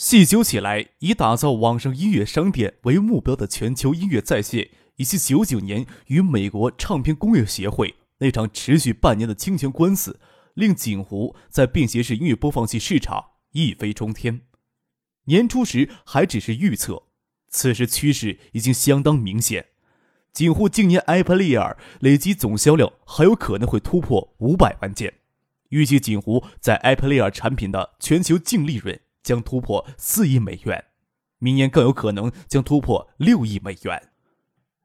细究起来，以打造网上音乐商店为目标的全球音乐在线，以及九九年与美国唱片工业协会那场持续半年的侵权官司，令锦湖在便携式音乐播放器市场一飞冲天。年初时还只是预测，此时趋势已经相当明显。锦湖今年 iPlayer 累计总销量还有可能会突破五百万件，预计锦湖在 iPlayer 产品的全球净利润。将突破四亿美元，明年更有可能将突破六亿美元。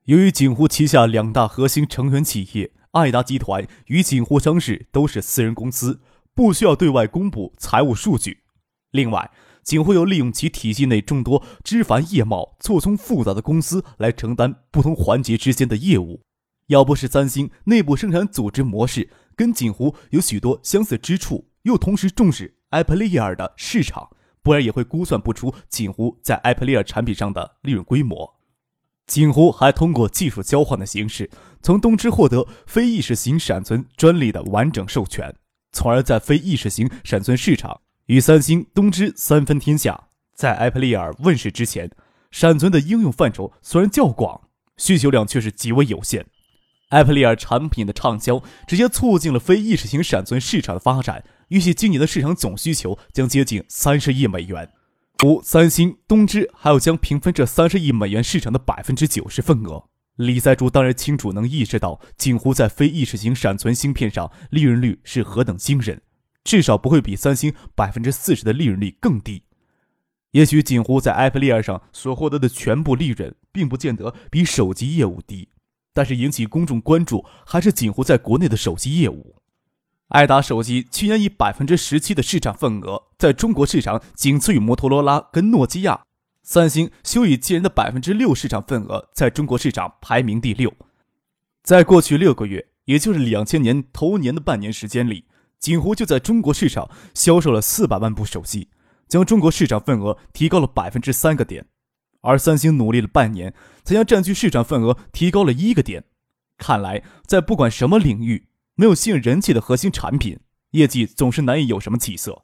由于锦湖旗下两大核心成员企业爱达集团与锦湖商事都是私人公司，不需要对外公布财务数据。另外，锦湖又利用其体系内众多枝繁叶茂、错综复杂的公司来承担不同环节之间的业务。要不是三星内部生产组织模式跟锦湖有许多相似之处，又同时重视 Apple ear 的市场。不然也会估算不出锦湖在艾普利尔产品上的利润规模。锦湖还通过技术交换的形式，从东芝获得非意识型闪存专利的完整授权，从而在非意识型闪存市场与三星、东芝三分天下。在艾普利尔问世之前，闪存的应用范畴虽然较广，需求量却是极为有限。艾普利尔产品的畅销，直接促进了非意识型闪存市场的发展。预计今年的市场总需求将接近三十亿美元，五三星、东芝还要将平分这三十亿美元市场的百分之九十份额。李在柱当然清楚能意识到锦湖在非意识型闪存芯片上利润率是何等惊人，至少不会比三星百分之四十的利润率更低。也许锦湖在 Apple 上所获得的全部利润，并不见得比手机业务低，但是引起公众关注还是锦湖在国内的手机业务。爱达手机去年以百分之十七的市场份额，在中国市场仅次于摩托罗拉跟诺基亚。三星休以惊人的百分之六市场份额，在中国市场排名第六。在过去六个月，也就是两千年头年的半年时间里，锦湖就在中国市场销售了四百万部手机，将中国市场份额提高了百分之三个点。而三星努力了半年，才将占据市场份额提高了一个点。看来，在不管什么领域。没有吸引人气的核心产品，业绩总是难以有什么起色。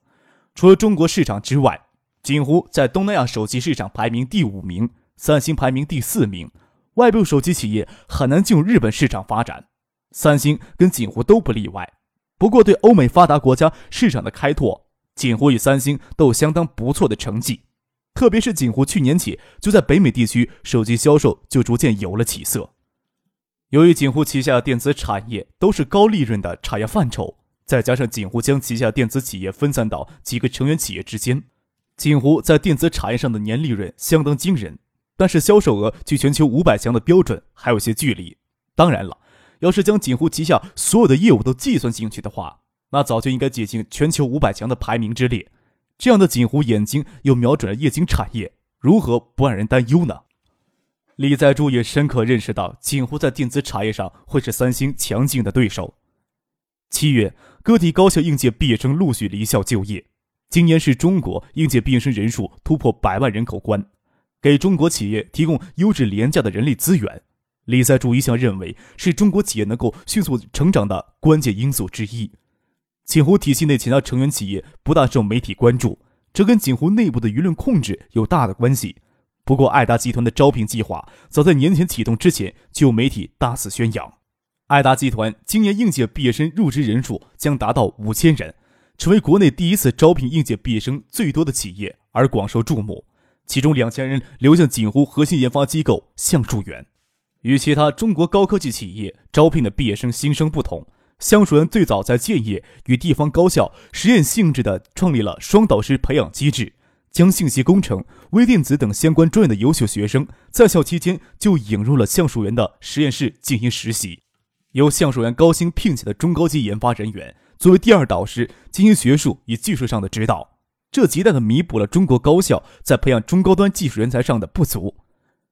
除了中国市场之外，锦湖在东南亚手机市场排名第五名，三星排名第四名。外部手机企业很难进入日本市场发展，三星跟锦湖都不例外。不过，对欧美发达国家市场的开拓，锦湖与三星都有相当不错的成绩。特别是锦湖去年起就在北美地区手机销售就逐渐有了起色。由于锦湖旗下的电子产业都是高利润的产业范畴，再加上锦湖将旗下电子企业分散到几个成员企业之间，锦湖在电子产业上的年利润相当惊人。但是销售额距全球五百强的标准还有些距离。当然了，要是将锦湖旗下所有的业务都计算进去的话，那早就应该挤进全球五百强的排名之列。这样的锦湖眼睛又瞄准了液晶产业，如何不让人担忧呢？李在柱也深刻认识到，锦湖在电子产业上会是三星强劲的对手。七月，各地高校应届毕业生陆续离校就业。今年是中国应届毕业生人数突破百万人口关，给中国企业提供优质廉价的人力资源。李在柱一向认为，是中国企业能够迅速成长的关键因素之一。锦湖体系内其他成员企业不大受媒体关注，这跟锦湖内部的舆论控制有大的关系。不过，爱达集团的招聘计划早在年前启动之前就有媒体大肆宣扬。爱达集团今年应届毕业生入职人数将达到五千人，成为国内第一次招聘应届毕业生最多的企业，而广受注目。其中两千人流向锦湖核心研发机构橡树园。与其他中国高科技企业招聘的毕业生新生不同，橡树园最早在建业与地方高校实验性质的创立了双导师培养机制。将信息工程、微电子等相关专业的优秀学生在校期间就引入了橡树园的实验室进行实习，由橡树园高薪聘请的中高级研发人员作为第二导师进行学术与技术上的指导。这极大的弥补了中国高校在培养中高端技术人才上的不足。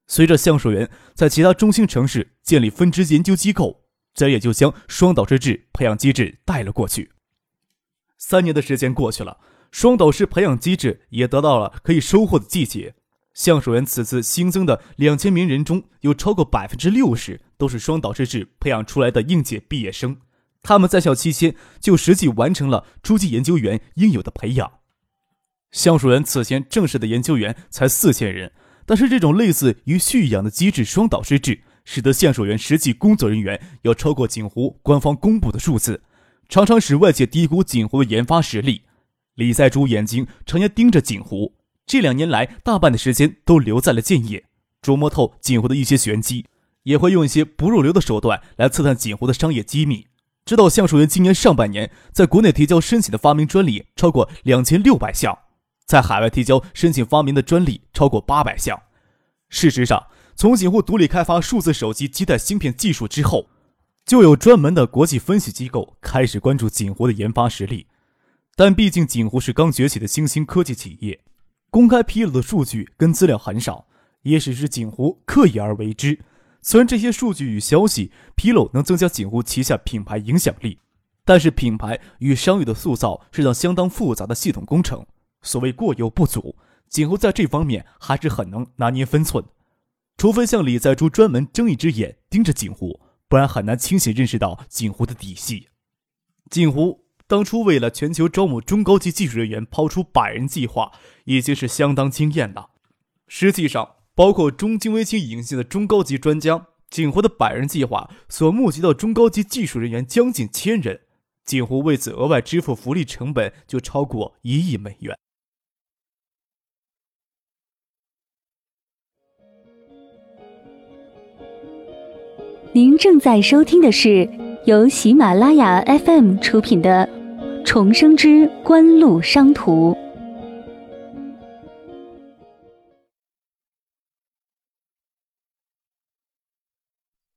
随着橡树园在其他中心城市建立分支研究机构，这也就将双导师制培养机制带了过去。三年的时间过去了，双导师培养机制也得到了可以收获的季节。橡树园此次新增的两千名人中，有超过百分之六十都是双导师制培养出来的应届毕业生。他们在校期间就实际完成了初级研究员应有的培养。橡树园此前正式的研究员才四千人。但是这种类似于蓄养的机制双导师制，使得橡树园实际工作人员要超过锦湖官方公布的数字，常常使外界低估锦湖的研发实力。李在洙眼睛常年盯着锦湖，这两年来大半的时间都留在了建业，琢磨透锦湖的一些玄机，也会用一些不入流的手段来刺探锦湖的商业机密。知道橡树园今年上半年在国内提交申请的发明专利超过两千六百项。在海外提交申请发明的专利超过八百项。事实上，从景湖独立开发数字手机基带芯片技术之后，就有专门的国际分析机构开始关注景湖的研发实力。但毕竟景湖是刚崛起的新兴科技企业，公开披露的数据跟资料很少，也许是景湖刻意而为之。虽然这些数据与消息披露能增加景湖旗下品牌影响力，但是品牌与商誉的塑造是道相当复杂的系统工程。所谓过犹不足，景湖在这方面还是很能拿捏分寸。除非像李在洙专门睁一只眼盯着景湖，不然很难清醒认识到景湖的底细。景湖当初为了全球招募中高级技术人员，抛出百人计划，已经是相当惊艳了。实际上，包括中金微星引进的中高级专家，景湖的百人计划所募集到中高级技术人员将近千人，景湖为此额外支付福利成本就超过一亿美元。您正在收听的是由喜马拉雅 FM 出品的《重生之官路商途》。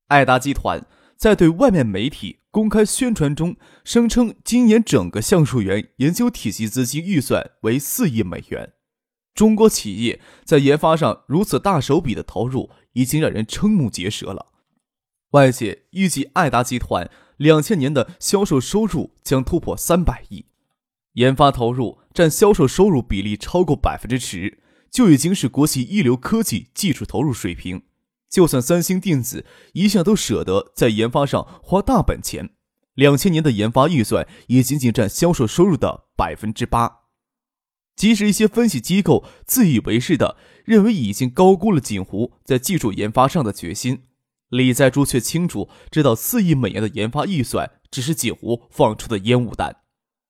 爱达集团在对外面媒体公开宣传中声称，今年整个橡树园研究体系资金预算为四亿美元。中国企业在研发上如此大手笔的投入，已经让人瞠目结舌了。外界预计，爱达集团两千年的销售收入将突破三百亿，研发投入占销售收入比例超过百分之十，就已经是国际一流科技技术投入水平。就算三星电子一向都舍得在研发上花大本钱，两千年的研发预算也仅仅占销售收入的百分之八。即使一些分析机构自以为是的认为已经高估了锦湖在技术研发上的决心。李在洙却清楚知道，四亿美元的研发预算只是几乎放出的烟雾弹。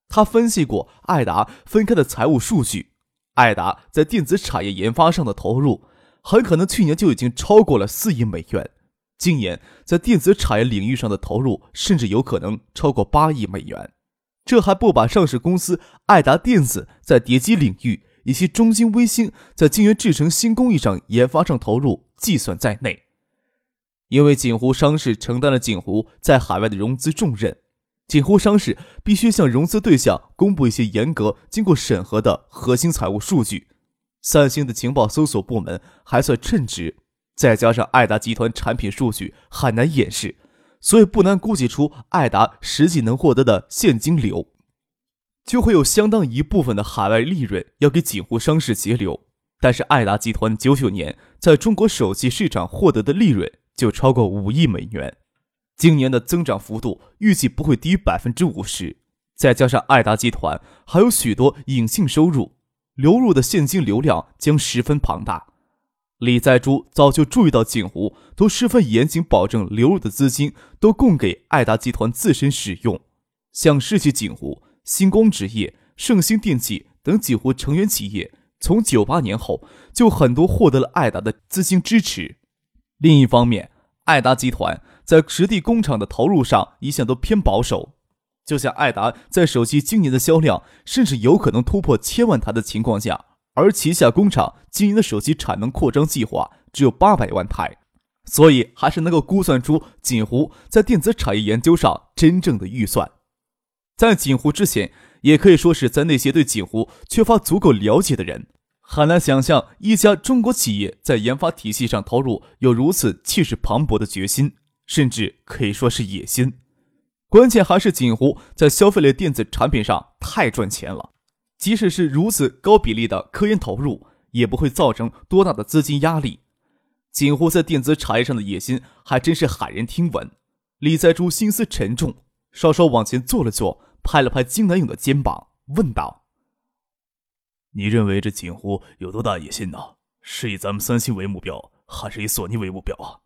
他分析过艾达分开的财务数据，艾达在电子产业研发上的投入，很可能去年就已经超过了四亿美元。今年在电子产业领域上的投入，甚至有可能超过八亿美元。这还不把上市公司爱达电子在叠机领域以及中芯微星在晶圆制成新工艺上研发上投入计算在内。因为锦湖商事承担了锦湖在海外的融资重任，锦湖商事必须向融资对象公布一些严格经过审核的核心财务数据。三星的情报搜索部门还算称职，再加上爱达集团产品数据很难掩饰，所以不难估计出爱达实际能获得的现金流，就会有相当一部分的海外利润要给锦湖商事截留。但是爱达集团九九年在中国手机市场获得的利润。就超过五亿美元，今年的增长幅度预计不会低于百分之五十。再加上爱达集团还有许多隐性收入，流入的现金流量将十分庞大。李在洙早就注意到，景湖都十分严谨，保证流入的资金都供给爱达集团自身使用。像世纪景湖、星光纸业、盛兴电器等几湖成员企业，从九八年后就很多获得了爱达的资金支持。另一方面，爱达集团在实地工厂的投入上一向都偏保守。就像爱达在手机今年的销量甚至有可能突破千万台的情况下，而旗下工厂今年的手机产能扩张计划只有八百万台，所以还是能够估算出锦湖在电子产业研究上真正的预算。在锦湖之前也可以说是在那些对锦湖缺乏足够了解的人，很难想象一家中国企业在研发体系上投入有如此气势磅礴的决心，甚至可以说是野心。关键还是锦湖在消费类电子产品上太赚钱了，即使是如此高比例的科研投入，也不会造成多大的资金压力。锦湖在电子产业上的野心还真是骇人听闻。李在珠心思沉重，稍稍往前坐了坐，拍了拍金南勇的肩膀，问道：“你认为这锦湖有多大野心呢？是以咱们三星为目标，还是以索尼为目标啊？”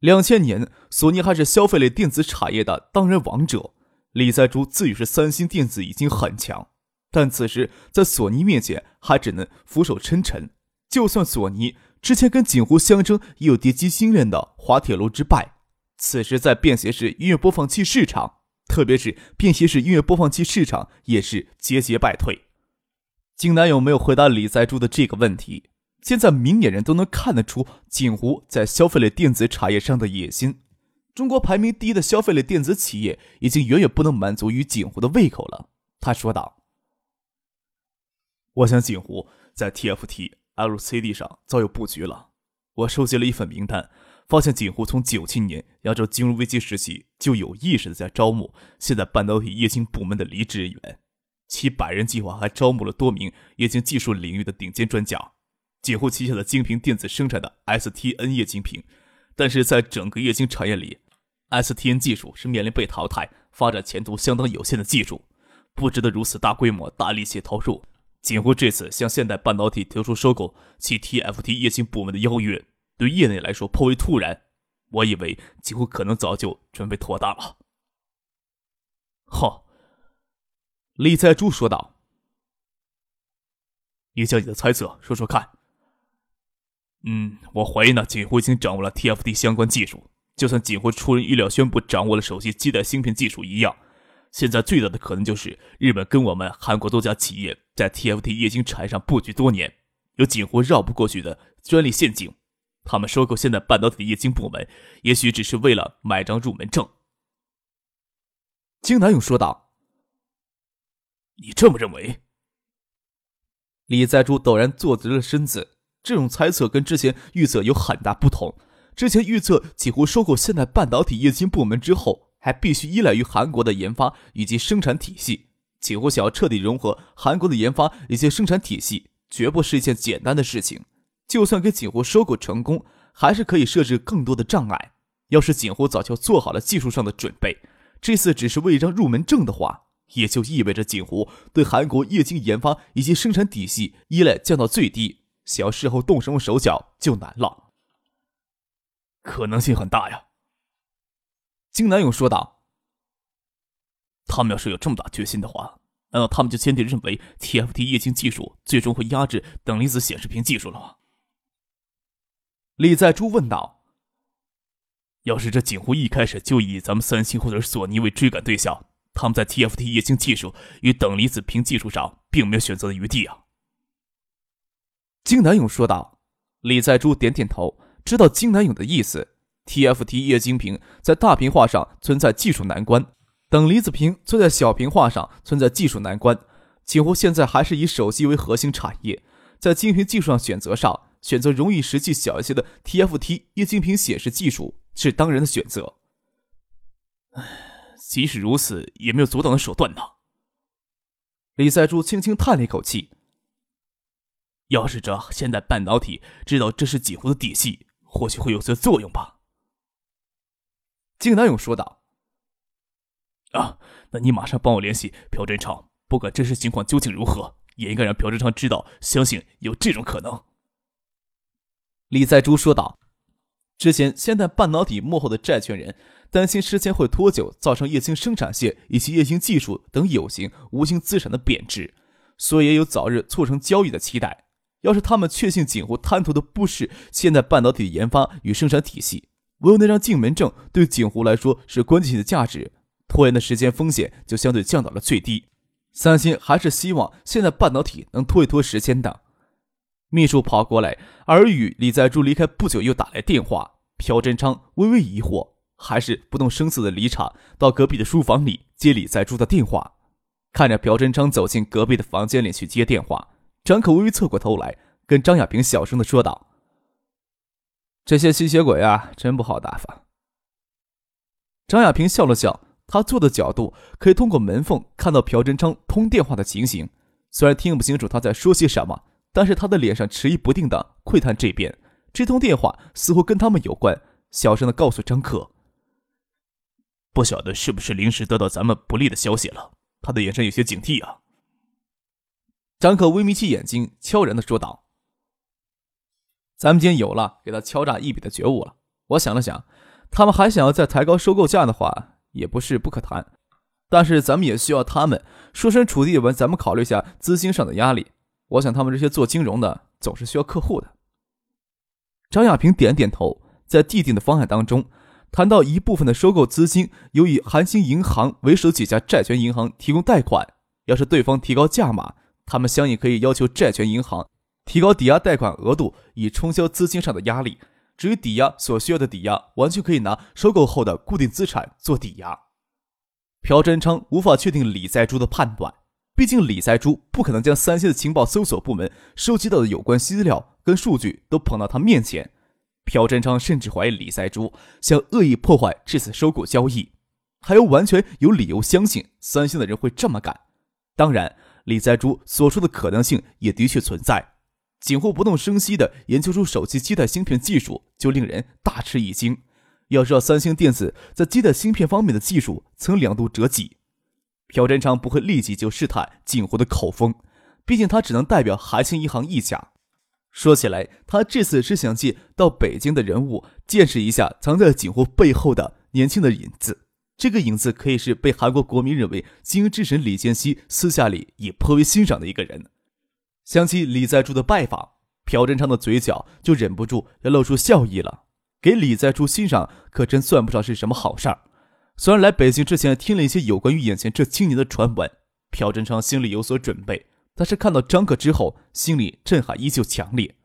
两千年，索尼还是消费类电子产业的当然王者，李在珠自诩是三星电子已经很强，但此时在索尼面前还只能俯首称臣。就算索尼之前跟锦湖相争，也有跌击心链的滑铁卢之败。此时，在便携式音乐播放器市场，特别是便携式音乐播放器市场，也是节节败退。金南勇没有回答李在柱的这个问题。现在明眼人都能看得出锦湖在消费类电子产业上的野心。中国排名第一的消费类电子企业，已经远远不能满足于锦湖的胃口了。他说道：“我想锦湖在 TFT LCD 上早有布局了。我收集了一份名单。”发现锦湖从九七年亚洲金融危机时期就有意识的在招募现在半导体液晶部门的离职人员，其百人计划还招募了多名液晶技术领域的顶尖专家。锦湖旗下的精品电子生产的 STN 液晶屏，但是在整个液晶产业里，STN 技术是面临被淘汰、发展前途相当有限的技术，不值得如此大规模、大力气投入。锦湖这次向现代半导体提出收购其 TFT 液晶部门的邀约。对业内来说颇为突然，我以为几乎可能早就准备妥当了。好，李在珠说道：“你将你的猜测说说看。”嗯，我怀疑呢，锦湖已经掌握了 TFT 相关技术。就算锦湖出人意料宣布掌握了手机基带芯片技术一样，现在最大的可能就是日本跟我们韩国多家企业在 TFT 液晶产业上布局多年，有锦湖绕不过去的专利陷阱。他们收购现在半导体的液晶部门，也许只是为了买张入门证。金南勇说道：“你这么认为？”李在珠陡然坐直了身子。这种猜测跟之前预测有很大不同。之前预测几乎收购现代半导体液晶部门之后，还必须依赖于韩国的研发以及生产体系。几乎想要彻底融合韩国的研发以及生产体系，绝不是一件简单的事情。就算给锦湖收购成功，还是可以设置更多的障碍。要是锦湖早就做好了技术上的准备，这次只是为一张入门证的话，也就意味着锦湖对韩国液晶研发以及生产体系依赖降到最低，想要事后动什么手脚就难了。可能性很大呀，金南勇说道。他们要是有这么大决心的话，难道他们就坚定认为 TFT 液晶技术最终会压制等离子显示屏技术了吗？李在珠问道：“要是这锦湖一开始就以咱们三星或者是索尼为追赶对象，他们在 TFT 液晶技术与等离子屏技术上并没有选择的余地啊。”金南勇说道。李在珠点点头，知道金南勇的意思。TFT 液晶屏在大屏化上存在技术难关，等离子屏则在小屏化上存在技术难关。几乎现在还是以手机为核心产业，在晶屏技术上选择上。选择容易实际小一些的 TFT 液晶屏显示技术是当然的选择。唉，即使如此，也没有阻挡的手段呢。李在柱轻轻叹了一口气。要是这现代半导体知道这是锦湖的底细，或许会有些作用吧。金南勇说道。啊，那你马上帮我联系朴振昌，不管真实情况究竟如何，也应该让朴振昌知道，相信有这种可能。李在珠说道：“之前，现代半导体幕后的债权人担心时间会拖久，造成液晶生产线以及液晶技术等有形、无形资产的贬值，所以也有早日促成交易的期待。要是他们确信锦湖贪图的不是现代半导体的研发与生产体系，唯有那张进门证对锦湖来说是关键性的价值，拖延的时间风险就相对降到了最低。三星还是希望现在半导体能拖一拖时间的。”秘书跑过来，耳语李在柱离开不久又打来电话。朴振昌微微疑惑，还是不动声色的离场，到隔壁的书房里接李在柱的电话。看着朴真昌走进隔壁的房间里去接电话，张可微微侧过头来，跟张亚平小声的说道：“这些吸血鬼啊，真不好打发。”张亚平笑了笑，他坐的角度可以通过门缝看到朴真昌通电话的情形，虽然听不清楚他在说些什么，但是他的脸上迟疑不定的窥探这边，这通电话似乎跟他们有关，小声的告诉张可：“不晓得是不是临时得到咱们不利的消息了。”他的眼神有些警惕啊。张可微眯起眼睛，悄然的说道：“咱们今天有了给他敲诈一笔的觉悟了。我想了想，他们还想要再抬高收购价的话，也不是不可谈。但是咱们也需要他们设身处地为咱们考虑一下资金上的压力。我想他们这些做金融的总是需要客户的。”张亚平点点头，在既定的方案当中。谈到一部分的收购资金由以韩兴银行为首几家债权银行提供贷款，要是对方提高价码，他们相应可以要求债权银行提高抵押贷款额度，以冲销资金上的压力。至于抵押所需要的抵押，完全可以拿收购后的固定资产做抵押。朴真昌无法确定李在珠的判断，毕竟李在珠不可能将三星的情报搜索部门收集到的有关资料跟数据都捧到他面前。朴真昌甚至怀疑李在珠想恶意破坏这次收购交易，还有完全有理由相信三星的人会这么干。当然，李在珠所说的可能性也的确存在。景户不动声息地研究出手机基带芯片技术，就令人大吃一惊。要知道，三星电子在基带芯片方面的技术曾两度折戟。朴真昌不会立即就试探景湖的口风，毕竟他只能代表韩兴银行一家。说起来，他这次是想借到北京的人物见识一下藏在景湖背后的年轻的影子。这个影子可以是被韩国国民认为经营之神李健熙私下里也颇为欣赏的一个人。想起李在柱的拜访，朴振昌的嘴角就忍不住要露出笑意了。给李在柱欣赏可真算不上是什么好事儿。虽然来北京之前听了一些有关于眼前这青年的传闻，朴振昌心里有所准备。但是看到张克之后，心里震撼依旧强烈。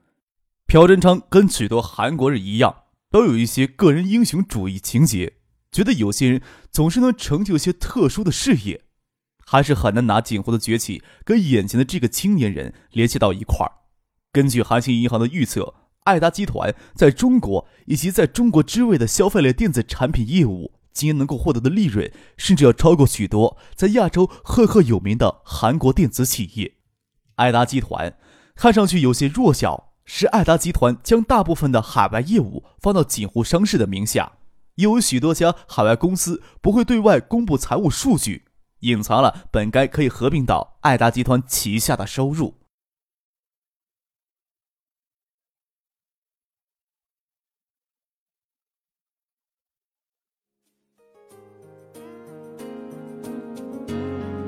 朴真昌跟许多韩国人一样，都有一些个人英雄主义情节，觉得有些人总是能成就一些特殊的事业，还是很难拿景湖的崛起跟眼前的这个青年人联系到一块儿。根据韩信银行的预测，爱达集团在中国以及在中国之外的消费类电子产品业务。今年能够获得的利润，甚至要超过许多在亚洲赫赫有名的韩国电子企业。爱达集团看上去有些弱小，是爱达集团将大部分的海外业务放到锦湖商事的名下，又有许多家海外公司不会对外公布财务数据，隐藏了本该可以合并到爱达集团旗下的收入。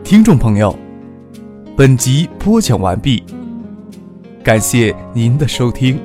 听众朋友。本集播讲完毕，感谢您的收听。